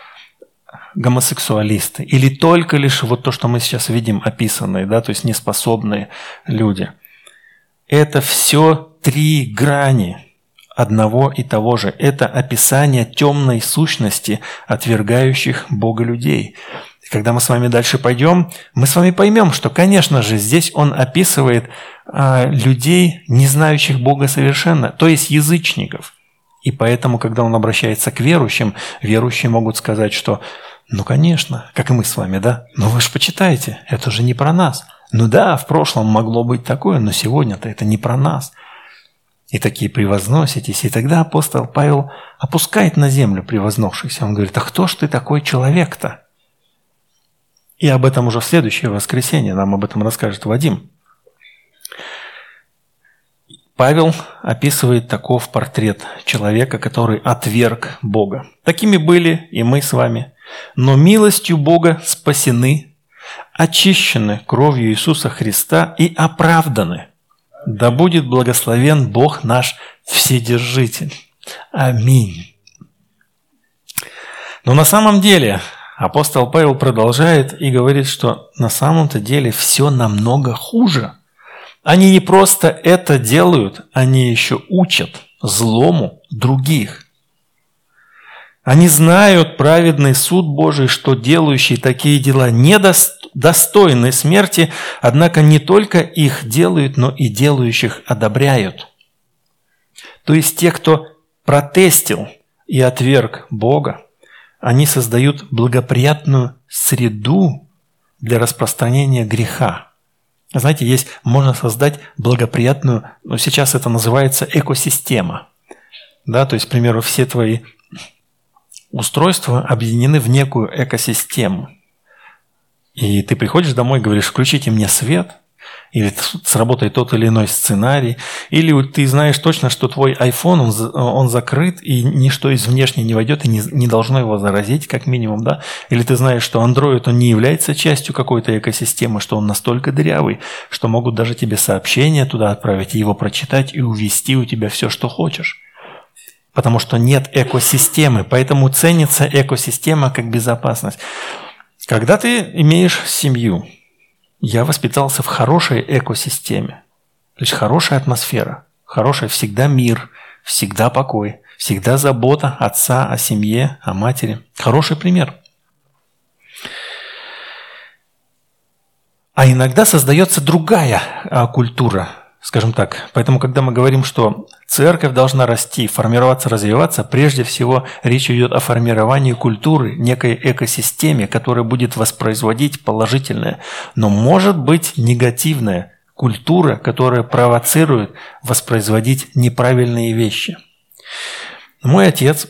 гомосексуалисты или только лишь вот то, что мы сейчас видим описанные, да, то есть неспособные люди. Это все три грани одного и того же. Это описание темной сущности, отвергающих Бога людей. И когда мы с вами дальше пойдем, мы с вами поймем, что, конечно же, здесь он описывает а, людей, не знающих Бога совершенно, то есть язычников. И поэтому, когда он обращается к верующим, верующие могут сказать, что ну, конечно, как и мы с вами, да? Но вы же почитаете, это же не про нас. Ну да, в прошлом могло быть такое, но сегодня-то это не про нас. И такие превозноситесь. И тогда апостол Павел опускает на землю превозносшихся. Он говорит, а кто ж ты такой человек-то? И об этом уже в следующее воскресенье нам об этом расскажет Вадим. Павел описывает таков портрет человека, который отверг Бога. Такими были и мы с вами. Но милостью Бога спасены, очищены кровью Иисуса Христа и оправданы. Да будет благословен Бог наш Вседержитель. Аминь. Но на самом деле апостол Павел продолжает и говорит, что на самом-то деле все намного хуже. Они не просто это делают, они еще учат злому других. Они знают праведный суд Божий, что делающие такие дела недостойны смерти, однако не только их делают, но и делающих одобряют. То есть те, кто протестил и отверг Бога, они создают благоприятную среду для распространения греха. Знаете, есть, можно создать благоприятную, ну сейчас это называется экосистема. Да, то есть, к примеру, все твои устройства объединены в некую экосистему. И ты приходишь домой и говоришь, включите мне свет, или сработает тот или иной сценарий, или ты знаешь точно, что твой iPhone, он, он закрыт, и ничто из внешней не войдет, и не, не должно его заразить, как минимум, да? Или ты знаешь, что Android, он не является частью какой-то экосистемы, что он настолько дырявый, что могут даже тебе сообщения туда отправить, его прочитать, и увести у тебя все, что хочешь потому что нет экосистемы, поэтому ценится экосистема как безопасность. Когда ты имеешь семью, я воспитался в хорошей экосистеме, то есть хорошая атмосфера, хорошая всегда мир, всегда покой, всегда забота отца о семье, о матери. Хороший пример. А иногда создается другая а, культура, скажем так. Поэтому, когда мы говорим, что церковь должна расти, формироваться, развиваться, прежде всего речь идет о формировании культуры, некой экосистеме, которая будет воспроизводить положительное, но может быть негативная культура, которая провоцирует воспроизводить неправильные вещи. Мой отец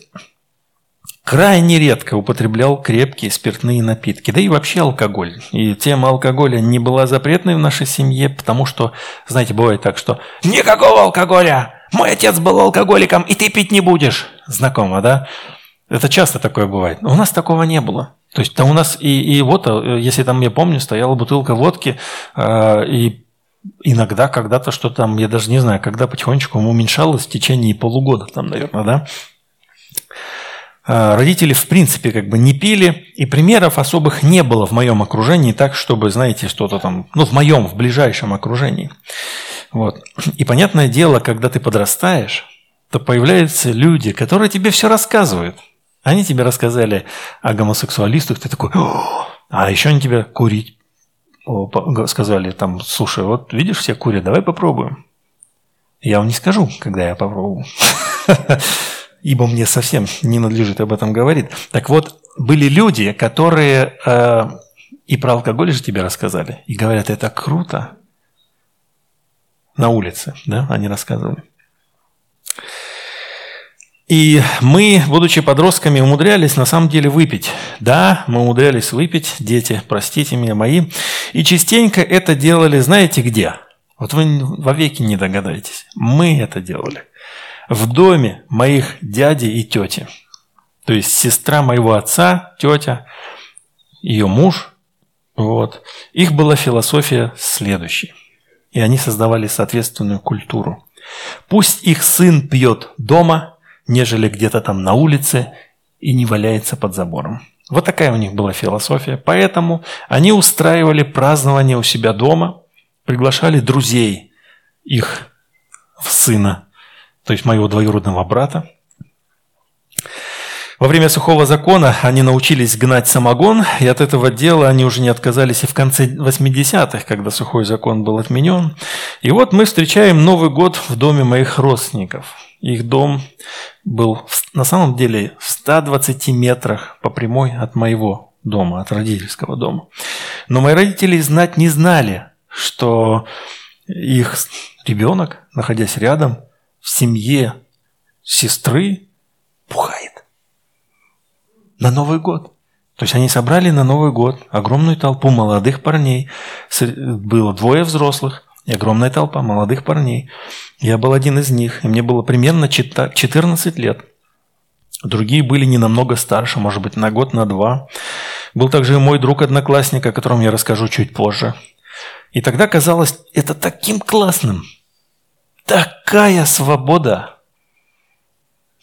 крайне редко употреблял крепкие спиртные напитки, да и вообще алкоголь. И тема алкоголя не была запретной в нашей семье, потому что, знаете, бывает так, что «Никакого алкоголя! Мой отец был алкоголиком, и ты пить не будешь!» Знакомо, да? Это часто такое бывает. Но у нас такого не было. То есть там у нас и, и вот, э, если там я помню, стояла бутылка водки, э, и иногда когда-то что там, я даже не знаю, когда потихонечку уменьшалось в течение полугода там, наверное, да? А, родители в принципе как бы не пили, и примеров особых не было в моем окружении, так, чтобы, знаете, что-то там, ну, в моем, в ближайшем окружении. Вот. И понятное дело, когда ты подрастаешь, то появляются люди, которые тебе все рассказывают. Они тебе рассказали о гомосексуалистах, ты такой, а еще они тебе курить сказали, там, слушай, вот видишь, все курят, давай попробуем. Я вам не скажу, когда я попробую. ибо мне совсем не надлежит об этом говорить. Так вот, были люди, которые э, и про алкоголь же тебе рассказали, и говорят, это круто. На улице, да, они рассказывали. И мы, будучи подростками, умудрялись на самом деле выпить. Да, мы умудрялись выпить, дети, простите меня, мои. И частенько это делали, знаете где? Вот вы вовеки не догадаетесь. Мы это делали в доме моих дяди и тети. То есть сестра моего отца, тетя, ее муж. Вот. Их была философия следующей. И они создавали соответственную культуру. Пусть их сын пьет дома, нежели где-то там на улице и не валяется под забором. Вот такая у них была философия. Поэтому они устраивали празднование у себя дома, приглашали друзей их сына, то есть моего двоюродного брата. Во время сухого закона они научились гнать самогон, и от этого дела они уже не отказались и в конце 80-х, когда сухой закон был отменен. И вот мы встречаем Новый год в доме моих родственников. Их дом был на самом деле в 120 метрах по прямой от моего дома, от родительского дома. Но мои родители знать не знали, что их ребенок, находясь рядом, в семье сестры, пухает на Новый год. То есть они собрали на Новый год огромную толпу молодых парней. Было двое взрослых и огромная толпа молодых парней. Я был один из них, и мне было примерно 14 лет. Другие были не намного старше, может быть, на год, на два. Был также и мой друг-одноклассник, о котором я расскажу чуть позже. И тогда казалось это таким классным. Такая свобода.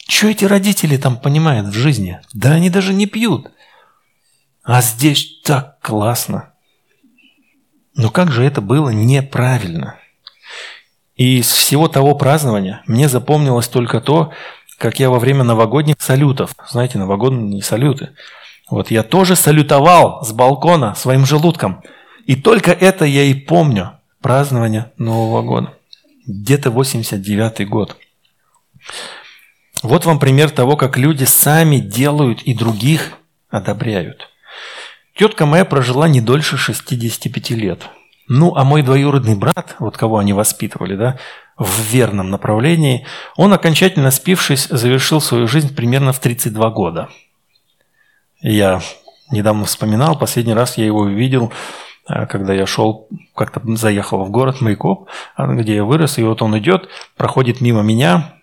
Что эти родители там понимают в жизни? Да они даже не пьют. А здесь так классно. Но как же это было неправильно? И из всего того празднования мне запомнилось только то, как я во время новогодних салютов, знаете, новогодние салюты, вот я тоже салютовал с балкона своим желудком. И только это я и помню, празднование Нового года. Где-то 89 год. Вот вам пример того, как люди сами делают и других одобряют. Тетка моя прожила не дольше 65 лет. Ну, а мой двоюродный брат, вот кого они воспитывали, да, в верном направлении, он, окончательно спившись, завершил свою жизнь примерно в 32 года. Я недавно вспоминал, последний раз я его увидел, э, когда я шел, как-то заехал в город Майкоп, где я вырос, и вот он идет, проходит мимо меня,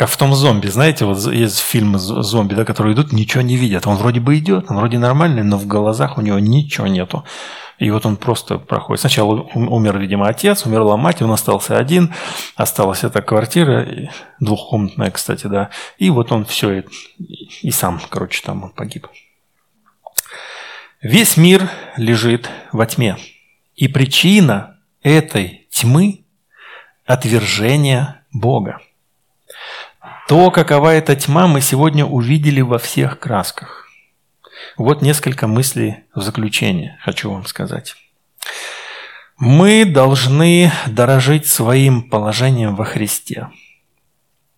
как в том зомби, знаете, вот есть фильмы зомби, да, которые идут, ничего не видят. Он вроде бы идет, он вроде нормальный, но в глазах у него ничего нету. И вот он просто проходит. Сначала умер, видимо, отец, умерла мать, он остался один, осталась эта квартира, двухкомнатная, кстати, да. И вот он все, и, и сам, короче, там он погиб. Весь мир лежит во тьме. И причина этой тьмы – отвержение Бога. То, какова эта тьма, мы сегодня увидели во всех красках. Вот несколько мыслей в заключение хочу вам сказать. Мы должны дорожить своим положением во Христе.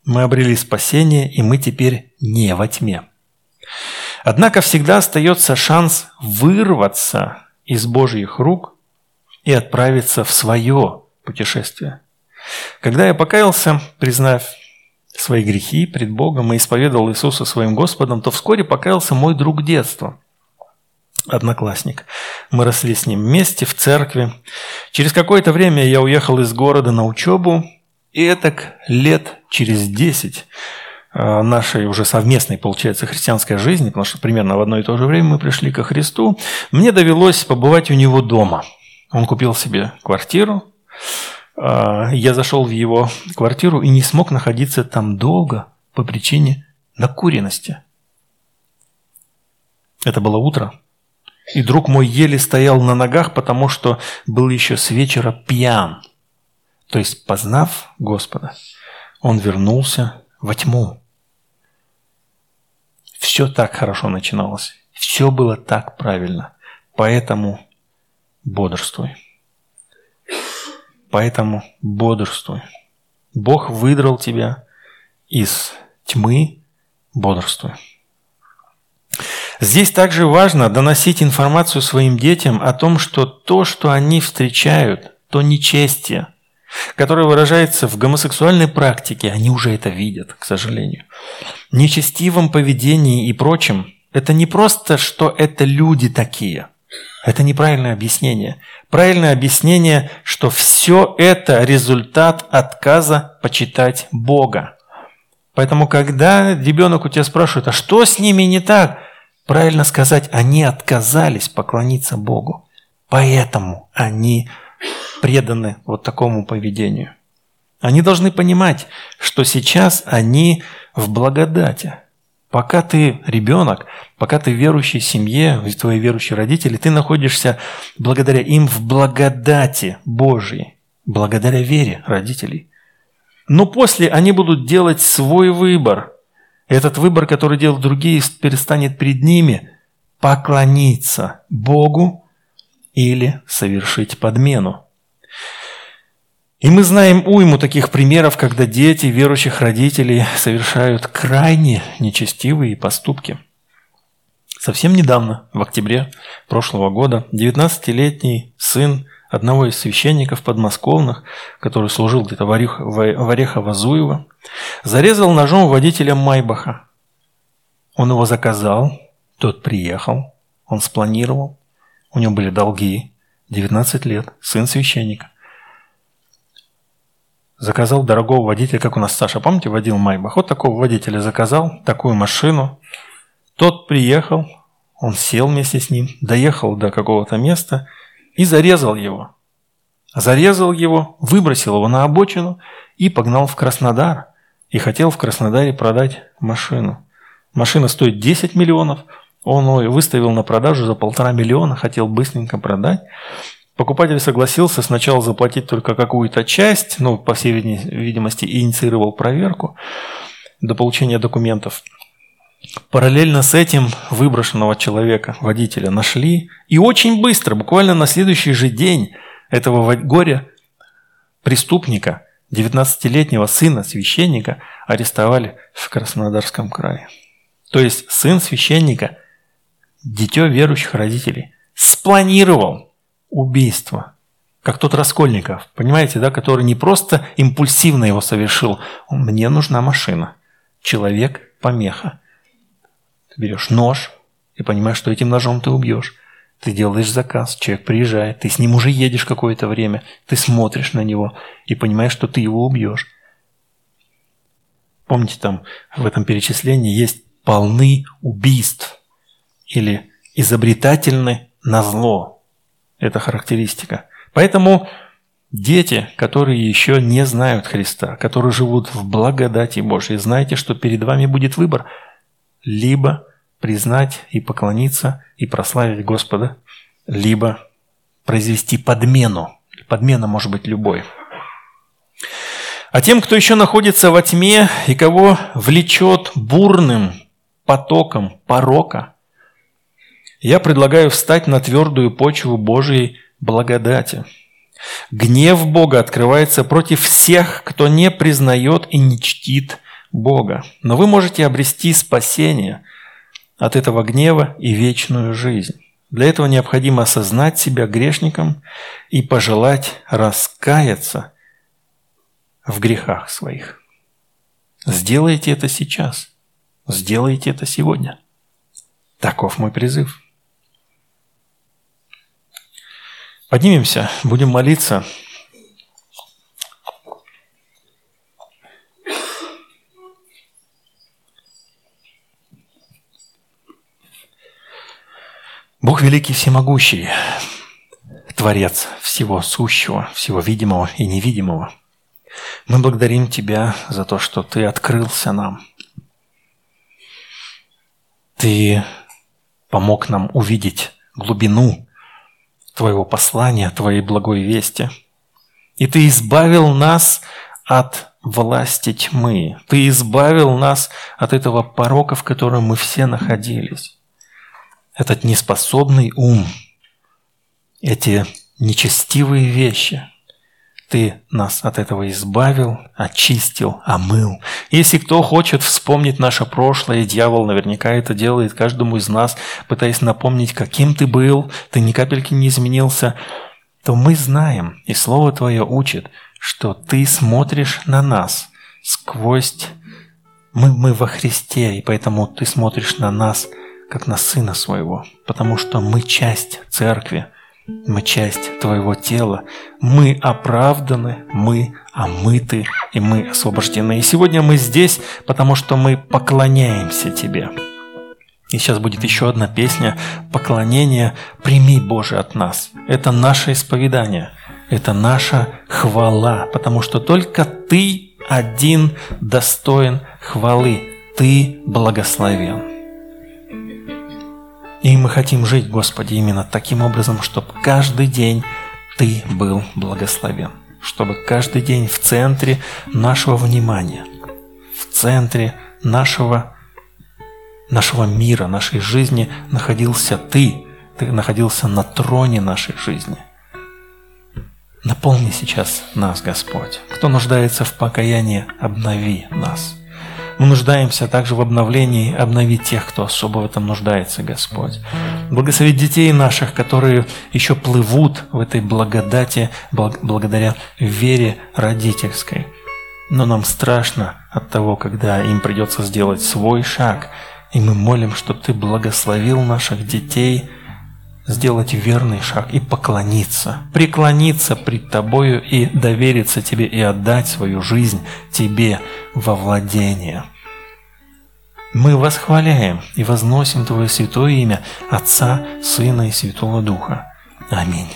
Мы обрели спасение, и мы теперь не во тьме. Однако всегда остается шанс вырваться из Божьих рук и отправиться в свое путешествие. Когда я покаялся, признав свои грехи пред Богом и исповедовал Иисуса своим Господом, то вскоре покаялся мой друг детства, одноклассник. Мы росли с ним вместе в церкви. Через какое-то время я уехал из города на учебу, и это лет через десять нашей уже совместной, получается, христианской жизни, потому что примерно в одно и то же время мы пришли ко Христу, мне довелось побывать у него дома. Он купил себе квартиру, а, я зашел в его квартиру и не смог находиться там долго по причине накуренности. Это было утро. И друг мой еле стоял на ногах, потому что был еще с вечера пьян. То есть, познав Господа, он вернулся во тьму. Все так хорошо начиналось. Все было так правильно. Поэтому бодрствуй. Поэтому бодрствуй. Бог выдрал тебя из тьмы, бодрствуй. Здесь также важно доносить информацию своим детям о том, что то, что они встречают, то нечестие, которое выражается в гомосексуальной практике, они уже это видят, к сожалению. Нечестивом поведении и прочем, это не просто, что это люди такие. Это неправильное объяснение. Правильное объяснение, что все это результат отказа почитать Бога. Поэтому, когда ребенок у тебя спрашивает, а что с ними не так? Правильно сказать, они отказались поклониться Богу. Поэтому они преданы вот такому поведению. Они должны понимать, что сейчас они в благодати. Пока ты ребенок, пока ты в верующей семье, твои верующие родители, ты находишься благодаря им в благодати Божьей, благодаря вере родителей. Но после они будут делать свой выбор. Этот выбор, который делают другие, перестанет перед ними поклониться Богу или совершить подмену. И мы знаем уйму таких примеров, когда дети верующих родителей совершают крайне нечестивые поступки. Совсем недавно, в октябре прошлого года, 19-летний сын одного из священников подмосковных, который служил где-то в Орехово-Зуево, зарезал ножом водителя Майбаха. Он его заказал, тот приехал, он спланировал, у него были долги, 19 лет, сын священника заказал дорогого водителя, как у нас Саша, помните, водил Майбах? Вот такого водителя заказал, такую машину. Тот приехал, он сел вместе с ним, доехал до какого-то места и зарезал его. Зарезал его, выбросил его на обочину и погнал в Краснодар. И хотел в Краснодаре продать машину. Машина стоит 10 миллионов, он ее выставил на продажу за полтора миллиона, хотел быстренько продать. Покупатель согласился сначала заплатить только какую-то часть, ну, по всей видимости, инициировал проверку до получения документов. Параллельно с этим выброшенного человека, водителя, нашли. И очень быстро, буквально на следующий же день этого горя преступника, 19-летнего сына священника, арестовали в Краснодарском крае. То есть сын священника, дитё верующих родителей, спланировал убийство. Как тот Раскольников, понимаете, да, который не просто импульсивно его совершил. Мне нужна машина. Человек – помеха. Ты берешь нож и понимаешь, что этим ножом ты убьешь. Ты делаешь заказ, человек приезжает, ты с ним уже едешь какое-то время, ты смотришь на него и понимаешь, что ты его убьешь. Помните, там в этом перечислении есть полны убийств или изобретательны на зло эта характеристика. Поэтому дети, которые еще не знают Христа, которые живут в благодати Божьей, знайте, что перед вами будет выбор. Либо признать и поклониться и прославить Господа, либо произвести подмену. Подмена может быть любой. А тем, кто еще находится во тьме и кого влечет бурным потоком порока, я предлагаю встать на твердую почву Божьей благодати. Гнев Бога открывается против всех, кто не признает и не чтит Бога. Но вы можете обрести спасение от этого гнева и вечную жизнь. Для этого необходимо осознать себя грешником и пожелать раскаяться в грехах своих. Сделайте это сейчас. Сделайте это сегодня. Таков мой призыв. Поднимемся, будем молиться. Бог великий всемогущий, Творец всего сущего, всего видимого и невидимого. Мы благодарим Тебя за то, что Ты открылся нам. Ты помог нам увидеть глубину Твоего послания, Твоей благой вести. И Ты избавил нас от власти тьмы. Ты избавил нас от этого порока, в котором мы все находились. Этот неспособный ум, эти нечестивые вещи – ты нас от этого избавил, очистил, омыл. Если кто хочет вспомнить наше прошлое, дьявол наверняка это делает каждому из нас, пытаясь напомнить, каким ты был, ты ни капельки не изменился, то мы знаем, и Слово Твое учит, что ты смотришь на нас сквозь... Мы, мы во Христе, и поэтому ты смотришь на нас, как на Сына Своего, потому что мы часть Церкви, мы часть Твоего тела. Мы оправданы, мы омыты, и мы освобождены. И сегодня мы здесь, потому что мы поклоняемся Тебе. И сейчас будет еще одна песня «Поклонение. Прими, Боже, от нас». Это наше исповедание. Это наша хвала, потому что только Ты один достоин хвалы. Ты благословен. И мы хотим жить, Господи, именно таким образом, чтобы каждый день Ты был благословен. Чтобы каждый день в центре нашего внимания, в центре нашего, нашего мира, нашей жизни находился Ты. Ты находился на троне нашей жизни. Наполни сейчас нас, Господь. Кто нуждается в покаянии, обнови нас. Мы нуждаемся также в обновлении, обновить тех, кто особо в этом нуждается, Господь. Благослови детей наших, которые еще плывут в этой благодати благодаря вере родительской. Но нам страшно от того, когда им придется сделать свой шаг. И мы молим, чтобы Ты благословил наших детей сделать верный шаг и поклониться, преклониться пред Тобою и довериться Тебе и отдать свою жизнь Тебе во владение. Мы восхваляем и возносим Твое святое имя Отца, Сына и Святого Духа. Аминь.